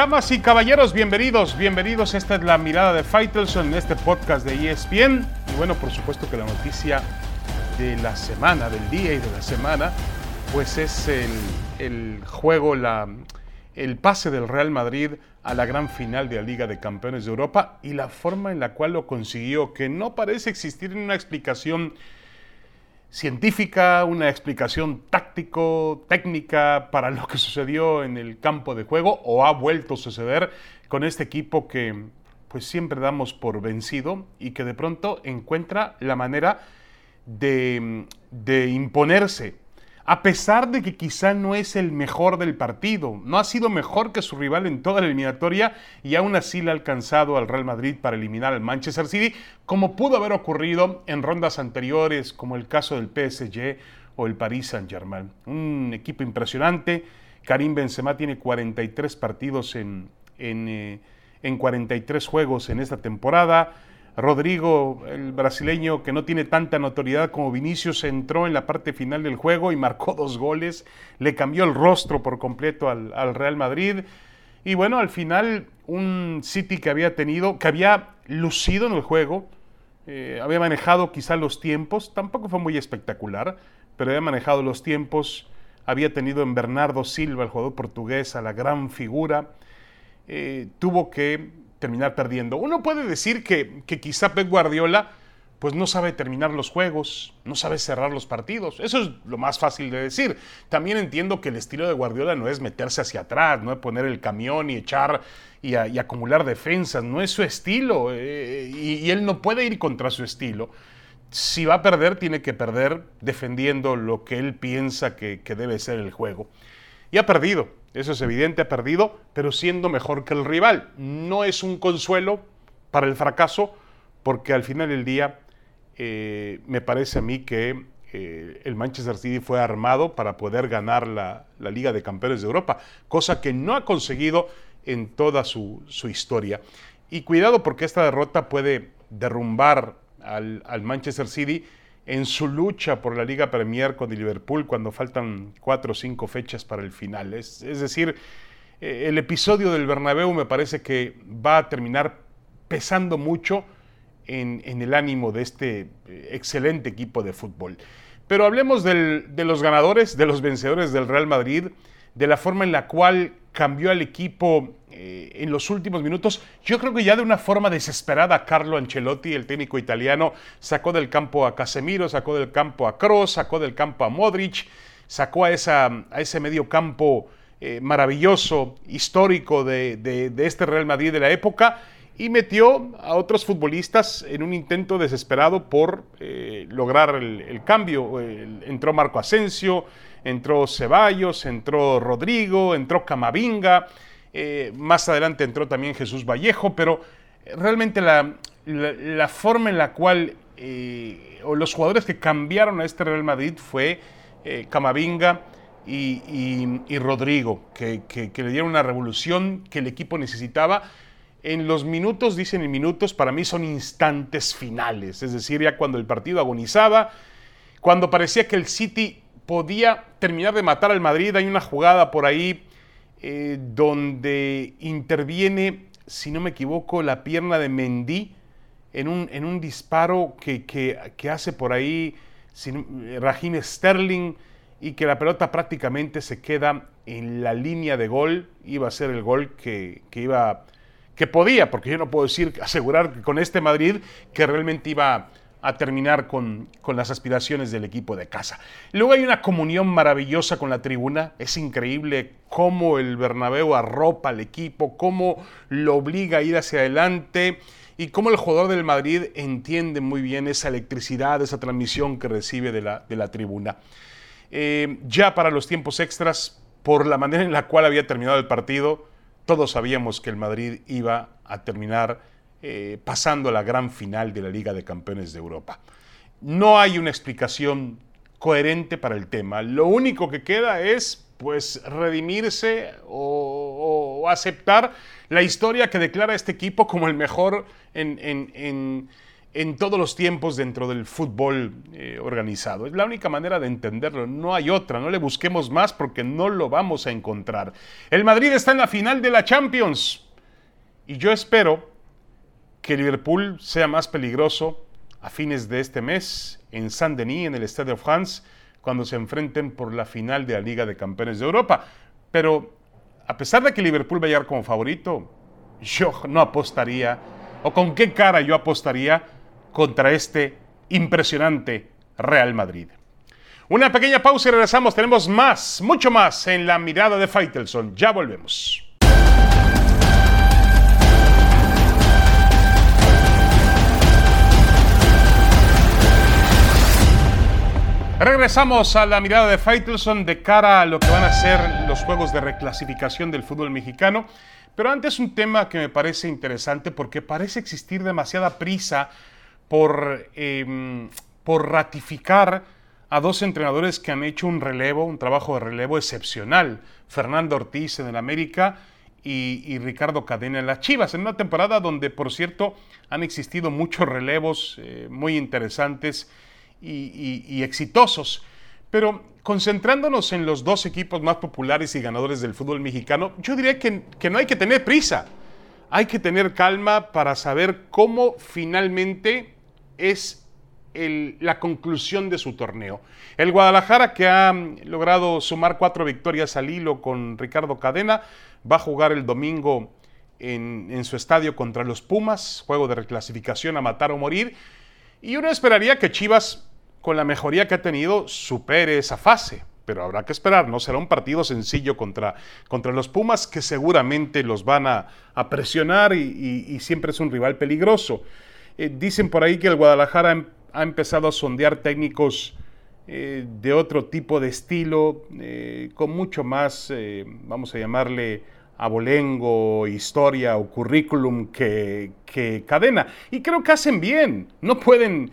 Damas y caballeros, bienvenidos, bienvenidos. Esta es la mirada de Faitelson en este podcast de ESPN. Y bueno, por supuesto que la noticia de la semana, del día y de la semana, pues es el, juego, la, el pase del Real Madrid a la gran final de la Liga de Campeones de Europa y la forma en la cual lo consiguió, que no parece existir una explicación científica, una explicación táctico, técnica para lo que sucedió en el campo de juego o ha vuelto a suceder con este equipo que pues siempre damos por vencido y que de pronto encuentra la manera de, de imponerse a pesar de que quizá no es el mejor del partido, no ha sido mejor que su rival en toda la eliminatoria y aún así le ha alcanzado al Real Madrid para eliminar al Manchester City, como pudo haber ocurrido en rondas anteriores, como el caso del PSG o el Paris Saint-Germain. Un equipo impresionante. Karim Benzema tiene 43 partidos en, en, eh, en 43 juegos en esta temporada. Rodrigo, el brasileño que no tiene tanta notoriedad como Vinicius, entró en la parte final del juego y marcó dos goles, le cambió el rostro por completo al, Real Madrid. Y bueno, al final un City que había tenido, que había lucido en el juego, eh, había manejado quizá los tiempos, tampoco fue muy espectacular, pero había manejado los tiempos, había tenido en Bernardo Silva, el jugador portugués, a la gran figura, eh, tuvo que terminar perdiendo. Uno puede decir que, quizá Pep Guardiola pues no sabe terminar los juegos, no sabe cerrar los partidos. Eso es lo más fácil de decir. También entiendo que el estilo de Guardiola no es meterse hacia atrás, no es poner el camión y echar y, acumular defensas, no es su estilo eh, y, él no puede ir contra su estilo. Si va a perder, tiene que perder defendiendo lo que él piensa que, que debe ser el juego. Y ha perdido, eso es evidente, ha perdido, pero siendo mejor que el rival. No es un consuelo para el fracaso, porque al final del día eh, me parece a mí que eh, el Manchester City fue armado para poder ganar la, Liga de Campeones de Europa, cosa que no ha conseguido en toda su, historia. Y cuidado porque esta derrota puede derrumbar al, al Manchester City en su lucha por la Liga Premier con el Liverpool cuando faltan cuatro o cinco fechas para el final. Es, decir, eh, el episodio del Bernabéu me parece que va a terminar pesando mucho en, el ánimo de este eh, excelente equipo de fútbol. Pero hablemos de los ganadores, de los vencedores del Real Madrid, de la forma en la cual cambió al equipo eh, en los últimos minutos. Yo creo que ya de una forma desesperada, Carlo Ancelotti, el técnico italiano, sacó del campo a Casemiro, sacó del campo a Kroos, sacó del campo a Modric, sacó a, ese medio campo eh, maravilloso, histórico de, este Real Madrid de la época y metió a otros futbolistas en un intento desesperado por eh, lograr el, cambio. entró Marco Asensio, entró Ceballos, entró Rodrigo, entró Camavinga, eh, más adelante entró también Jesús Vallejo, pero realmente la, forma en la cual, eh, o los jugadores que cambiaron a este Real Madrid fue eh, Camavinga y, Rodrigo, que, que, le dieron una revolución que el equipo necesitaba. En los minutos, dicen en minutos, para mí son instantes finales, es decir, ya cuando el partido agonizaba, cuando parecía que el City podía terminar de matar al Madrid, hay una jugada por ahí eh, donde interviene, si no me equivoco, la pierna de Mendy en un, en un disparo que, que, hace por ahí Raheem Sterling y que la pelota prácticamente se queda en la línea de gol. Iba a ser el gol que, que iba que podía, porque yo no puedo decir, asegurar con este Madrid que realmente iba a terminar con, las aspiraciones del equipo de casa. Luego hay una comunión maravillosa con la tribuna. Es increíble cómo el Bernabéu arropa al equipo, cómo lo obliga a ir hacia adelante y cómo el jugador del Madrid entiende muy bien esa electricidad, esa transmisión que recibe de la, de la tribuna. Eh, ya para los tiempos extras, por la manera en la cual había terminado el partido, todos sabíamos que el Madrid iba a terminar eh, pasando a la gran final de la Liga de Campeones de Europa. No hay una explicación coherente para el tema. Lo único que queda es pues redimirse o, aceptar la historia que declara este equipo como el mejor en, en todos los tiempos dentro del fútbol eh, organizado. Es la única manera de entenderlo, no hay otra, no le busquemos más porque no lo vamos a encontrar. El Madrid está en la final de la Champions y yo espero que Liverpool sea más peligroso a fines de este mes en Saint-Denis, en el Stade de France, cuando se enfrenten por la final de la Liga de Campeones de Europa. Pero a pesar de que Liverpool va a llegar como favorito, yo no apostaría, o con qué cara yo apostaría contra este impresionante Real Madrid. Una pequeña pausa y regresamos. Tenemos más, mucho más en la mirada de Faitelson. Ya volvemos. Regresamos a la mirada de Faitelson de cara a lo que van a ser los juegos de reclasificación del fútbol mexicano. Pero antes un tema que me parece interesante porque parece existir demasiada prisa por, em, por ratificar a dos entrenadores que han hecho un relevo, un trabajo de relevo excepcional. Fernando Ortiz en el América y, Ricardo Cadena en las Chivas, en una temporada donde, por cierto, han existido muchos relevos eh, muy interesantes y, exitosos. Pero concentrándonos en los dos equipos más populares y ganadores del fútbol mexicano, yo diría que, que no hay que tener prisa. Hay que tener calma para saber cómo finalmente es la conclusión de su torneo. El Guadalajara, que ha logrado sumar cuatro victorias al hilo con Ricardo Cadena, va a jugar el domingo en, en, su estadio contra los Pumas, juego de reclasificación a matar o morir. Y uno esperaría que Chivas, con la mejoría que ha tenido, supere esa fase. Pero habrá que esperar, no será un partido sencillo contra, contra los Pumas, que seguramente los van a, presionar y siempre es un rival peligroso. Eh, dicen por ahí que el Guadalajara em, ha empezado a sondear técnicos eh, de otro tipo de estilo, eh, con mucho más, vamos a llamarle, abolengo, historia o currículum que, que, cadena. Y creo que hacen bien. No pueden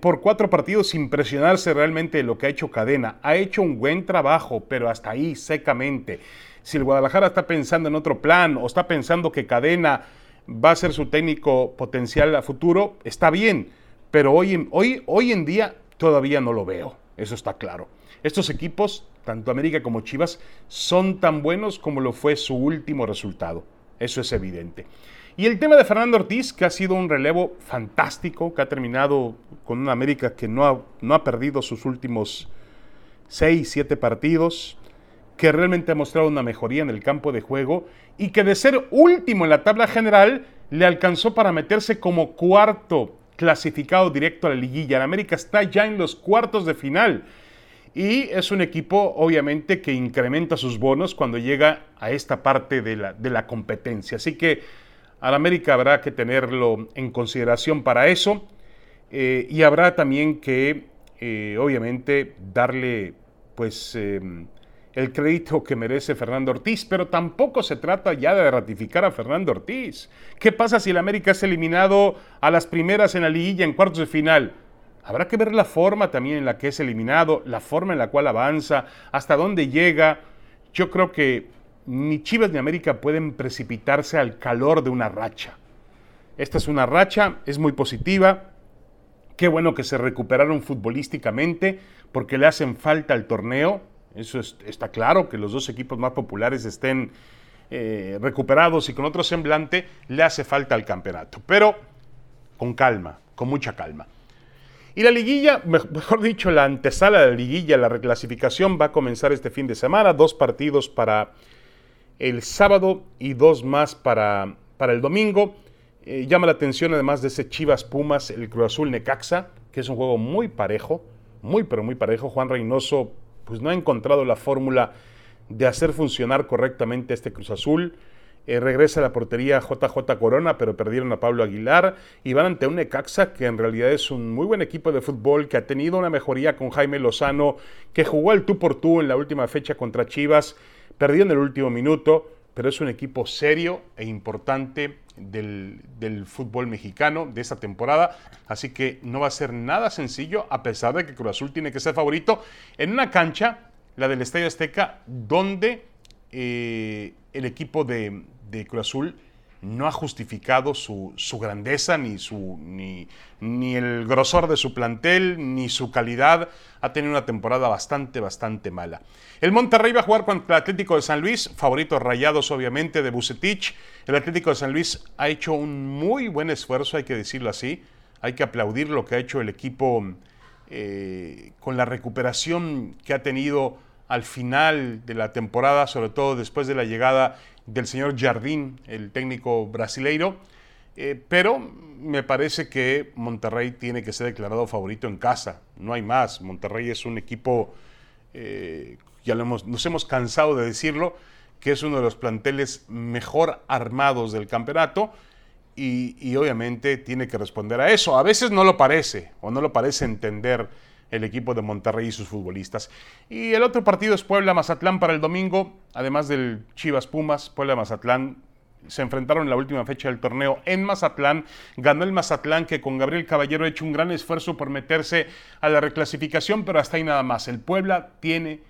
por cuatro partidos impresionarse realmente de lo que ha hecho cadena. Ha hecho un buen trabajo, pero hasta ahí, secamente. Si el Guadalajara está pensando en otro plan o está pensando que cadena va a ser su técnico potencial a futuro, está bien, pero hoy hoy, hoy en día todavía no lo veo, eso está claro. Estos equipos, tanto América como Chivas, son tan buenos como lo fue su último resultado, eso es evidente. Y el tema de Fernando Ortiz, que ha sido un relevo fantástico, que ha terminado con una América que no ha, no ha perdido sus últimos seis, siete partidos, que realmente ha mostrado una mejoría en el campo de juego y que de ser último en la tabla general le alcanzó para meterse como cuarto clasificado directo a la liguilla. En América está ya en los cuartos de final y es un equipo obviamente que incrementa sus bonos cuando llega a esta parte de la, de la competencia. Así que al América habrá que tenerlo en consideración para eso eh, y habrá también que eh, obviamente darle pues em, el crédito que merece Fernando Ortiz, pero tampoco se trata ya de ratificar a Fernando Ortiz. ¿Qué pasa si el América es eliminado a las primeras en la liguilla en cuartos de final? Habrá que ver la forma también en la que es eliminado, la forma en la cual avanza, hasta dónde llega. Yo creo que ni Chivas ni América pueden precipitarse al calor de una racha. Esta es una racha, es muy positiva. Qué bueno que se recuperaron futbolísticamente porque le hacen falta al torneo eso está claro, que los dos equipos más populares estén eh, recuperados y con otro semblante, le hace falta al campeonato. Pero con calma, con mucha calma. Y la liguilla, mejor dicho, la antesala de la liguilla, la reclasificación va a comenzar este fin de semana. Dos partidos para el sábado y dos más para, para el domingo. Eh, llama la atención además de ese Chivas Pumas, el Cruz Azul Necaxa, que es un juego muy parejo, muy pero muy parejo. Juan Reynoso pues no ha encontrado la fórmula de hacer funcionar correctamente este Cruz Azul. Eh, regresa a la portería JJ Corona, pero perdieron a Pablo Aguilar y van ante un Necaxa que en realidad es un muy buen equipo de fútbol, que ha tenido una mejoría con Jaime Lozano, que jugó el tú por tú en la última fecha contra Chivas, perdió en el último minuto, pero es un equipo serio e importante del, del, fútbol mexicano de esta temporada. Así que no va a ser nada sencillo, a pesar de que Cruz Azul tiene que ser favorito, en una cancha, la del Estadio Azteca, donde eh, el equipo de, de, Cruz Azul no ha justificado su, grandeza, ni, su, ni, ni, el grosor de su plantel, ni su calidad. Ha tenido una temporada bastante, bastante mala. El Monterrey va a jugar contra el Atlético de San Luis, favoritos rayados obviamente de Bucetich. El Atlético de San Luis ha hecho un muy buen esfuerzo, hay que decirlo así. Hay que aplaudir lo que ha hecho el equipo eh, con la recuperación que ha tenido al final de la temporada, sobre todo después de la llegada del señor Jardín, el técnico brasileiro. Eh, pero me parece que Monterrey tiene que ser declarado favorito en casa. No hay más. Monterrey es un equipo, eh, ya lo hemos, nos hemos cansado de decirlo, que es uno de los planteles mejor armados del campeonato. Y, y, obviamente tiene que responder a eso. A veces no lo parece o no lo parece entender el equipo de Monterrey y sus futbolistas. Y el otro partido es Puebla-Mazatlán para el domingo, además del Chivas-Pumas, Puebla-Mazatlán se enfrentaron en la última fecha del torneo en Mazatlán. Ganó el Mazatlán que con Gabriel Caballero ha hecho un gran esfuerzo por meterse a la reclasificación, pero hasta ahí nada más. El Puebla tiene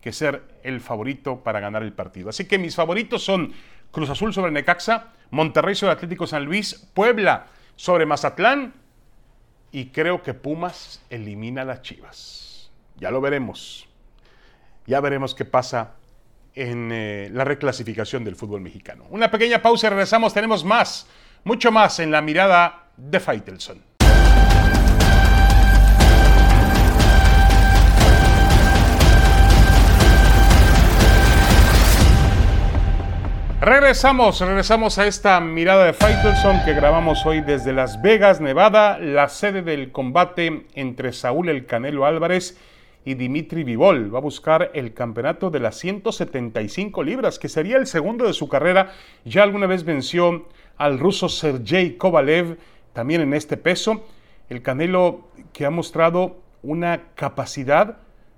que ser el favorito para ganar el partido. Así que mis favoritos son Cruz Azul sobre Necaxa, Monterrey sobre Atlético San Luis, Puebla sobre Mazatlán y creo que Pumas elimina a las Chivas. Ya lo veremos. Ya veremos qué pasa en eh, la reclasificación del fútbol mexicano. Una pequeña pausa y regresamos. Tenemos más, mucho más en la mirada de Faitelson. Regresamos, regresamos a esta mirada de Faitelson que grabamos hoy desde Las Vegas, Nevada, la sede del combate entre Saúl El Canelo Álvarez y Dimitri Vivol. Va a buscar el campeonato de las 175 libras, que sería el segundo de su carrera. Ya alguna vez venció al ruso Sergey Kovalev, también en este peso. El Canelo que ha mostrado una capacidad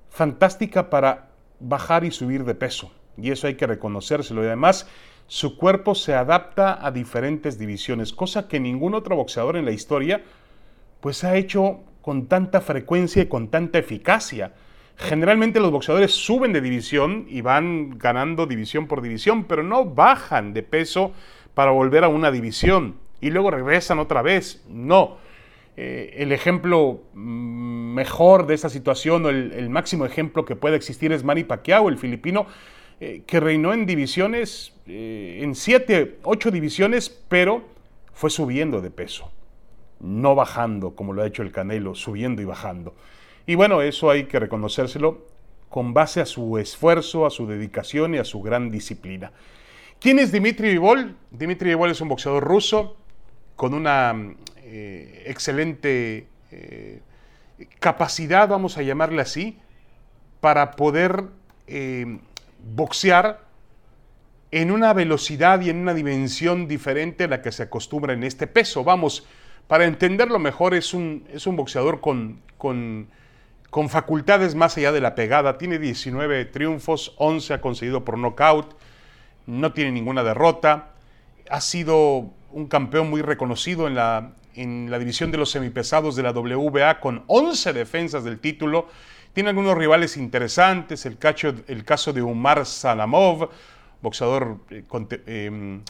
fantástica para bajar y subir de peso. Y eso hay que reconocérselo. Y además su cuerpo se adapta a diferentes divisiones, cosa que ningún otro boxeador en la historia pues ha hecho con tanta frecuencia y con tanta eficacia. Generalmente los boxeadores suben de división y van ganando división por división, pero no bajan de peso para volver a una división y luego regresan otra vez. No. Eh, el ejemplo mm, mejor de esta situación o el, máximo ejemplo que puede existir es Manny Pacquiao, el filipino, eh, que reinó en divisiones, eh, en siete, ocho divisiones, pero fue subiendo de peso, no bajando como lo ha hecho el Canelo, subiendo y bajando. Y bueno, eso hay que reconocérselo con base a su esfuerzo, a su dedicación y a su gran disciplina. ¿Quién es Dimitri Vivol? Dimitri Vivol es un boxeador ruso con una eh, excelente capacidad, vamos a llamarle así, para poder boxear en una velocidad y en una dimensión diferente a la que se acostumbra en este peso. Vamos, para entenderlo mejor, es un, es un boxeador con, con, con, facultades más allá de la pegada. Tiene 19 triunfos, 11 ha conseguido por nocaut, no tiene ninguna derrota. Ha sido un campeón muy reconocido en la, en la división de los semipesados de la WBA con 11 defensas del título tiene algunos rivales interesantes, el, el caso de Umar Salamov, boxeador eh, em,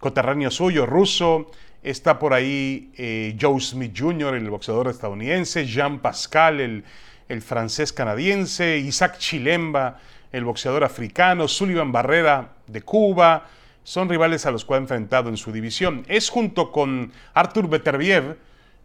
coterráneo suyo, ruso. Está por ahí eh, Joe Smith Jr., el boxeador estadounidense, Jean Pascal, el, el francés canadiense, Isaac Chilemba, el boxeador africano, Sullivan Barrera de Cuba. Son rivales a los que ha enfrentado en su división. Es junto con Artur Beterbiev,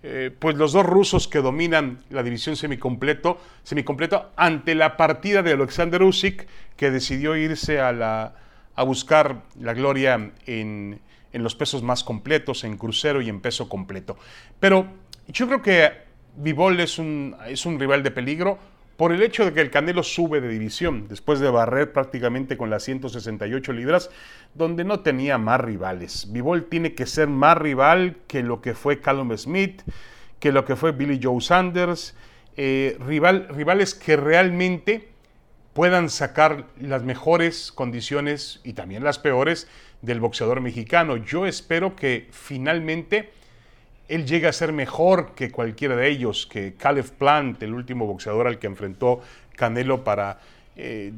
eh, pues los dos rusos que dominan la división semicompleto, semicompleto ante la partida de Alexander Usyk, que decidió irse a, la, a buscar la gloria en, en, los pesos más completos, en crucero y en peso completo. Pero yo creo que Vivol es un, es un rival de peligro por el hecho de que el Canelo sube de división, después de barrer prácticamente con las 168 libras, donde no tenía más rivales. Bivol tiene que ser más rival que lo que fue Callum Smith, que lo que fue Billy Joe Sanders, eh, rival, rivales que realmente puedan sacar las mejores condiciones y también las peores del boxeador mexicano. Yo espero que finalmente él llega a ser mejor que cualquiera de ellos, que Caleb Plant, el último boxeador al que enfrentó Canelo para eh,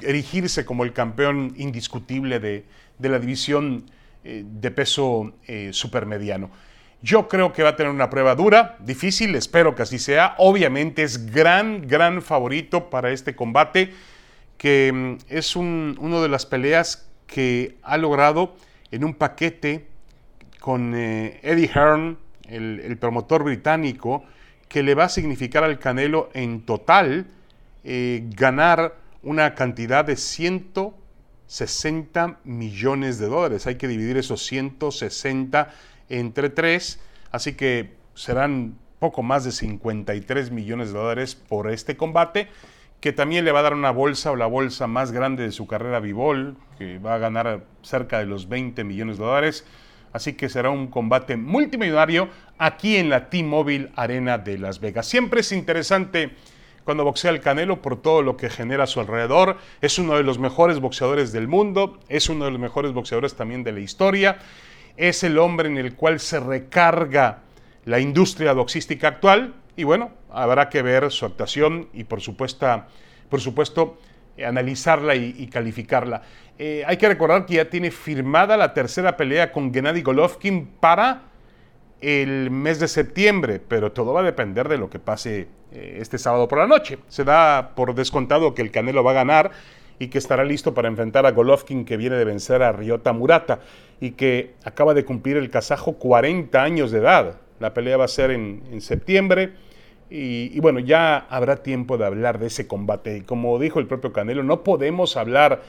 erigirse como el campeón indiscutible de, la división eh, de peso eh, supermediano. Yo creo que va a tener una prueba dura, difícil, espero que así sea. Obviamente es gran, gran favorito para este combate, que mm, es una de las peleas que ha logrado en un paquete con eh, Eddie Hearn, el, promotor británico, que le va a significar al Canelo en total eh, ganar una cantidad de 160 millones de dólares. Hay que dividir esos 160 entre 3, así que serán poco más de 53 millones de dólares por este combate, que también le va a dar una bolsa o la bolsa más grande de su carrera Bivol, que va a ganar cerca de los 20 millones de dólares. Así que será un combate multimillonario aquí en la T-Mobile Arena de Las Vegas. Siempre es interesante cuando boxea el Canelo por todo lo que genera a su alrededor. Es uno de los mejores boxeadores del mundo, es uno de los mejores boxeadores también de la historia. Es el hombre en el cual se recarga la industria boxística actual y bueno, habrá que ver su actuación y por supuesto, por supuesto analizarla y, calificarla. Eh, hay que recordar que ya tiene firmada la tercera pelea con Gennady Golovkin para el mes de septiembre, pero todo va a depender de lo que pase eh, este sábado por la noche. Se da por descontado que el Canelo va a ganar y que estará listo para enfrentar a Golovkin que viene de vencer a Ryota Murata y que acaba de cumplir el kazajo 40 años de edad. La pelea va a ser en, septiembre y, bueno, ya habrá tiempo de hablar de ese combate. Y como dijo el propio Canelo, no podemos hablar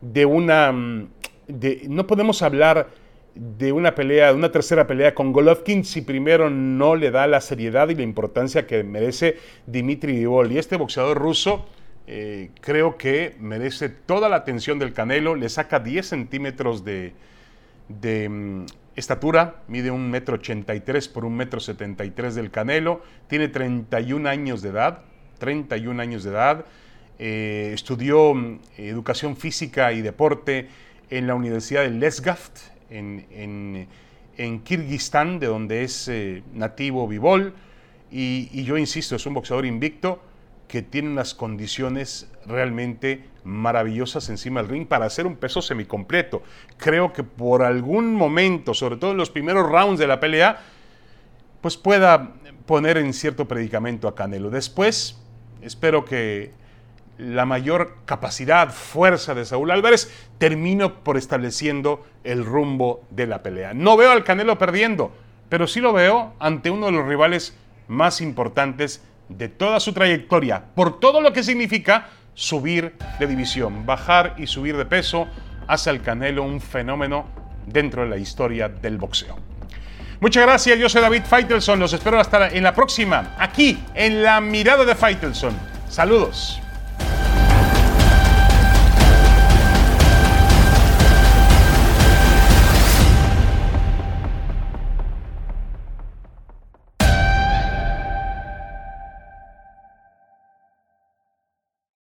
de una... Mm, de, no podemos hablar de una pelea, de una tercera pelea con Golovkin si primero no le da la seriedad y la importancia que merece Dimitri Vivol. Y este boxeador ruso eh, creo que merece toda la atención del Canelo, le saca 10 centímetros de, mm, estatura, mide un metro 83 por un metro 73 del Canelo, tiene 31 años de edad, 31 años de edad, eh, estudió mm, educación física y deporte en la Universidad de Lesgaft, en, Kirguistán, de donde es eh, nativo Vivol, y, yo insisto, es un boxeador invicto que tiene unas condiciones realmente maravillosas encima del ring para hacer un peso semicompleto. Creo que por algún momento, sobre todo en los primeros rounds de la pelea, pues pueda poner en cierto predicamento a Canelo. Después, espero que la mayor capacidad, fuerza de Saúl Álvarez, termino por estableciendo el rumbo de la pelea. No veo al Canelo perdiendo, pero sí lo veo ante uno de los rivales más importantes de toda su trayectoria, por todo lo que significa subir de división, bajar y subir de peso, hace al Canelo un fenómeno dentro de la historia del boxeo. Muchas gracias, yo soy David Feitelson, los espero hasta en la próxima, aquí en la mirada de Feitelson. Saludos.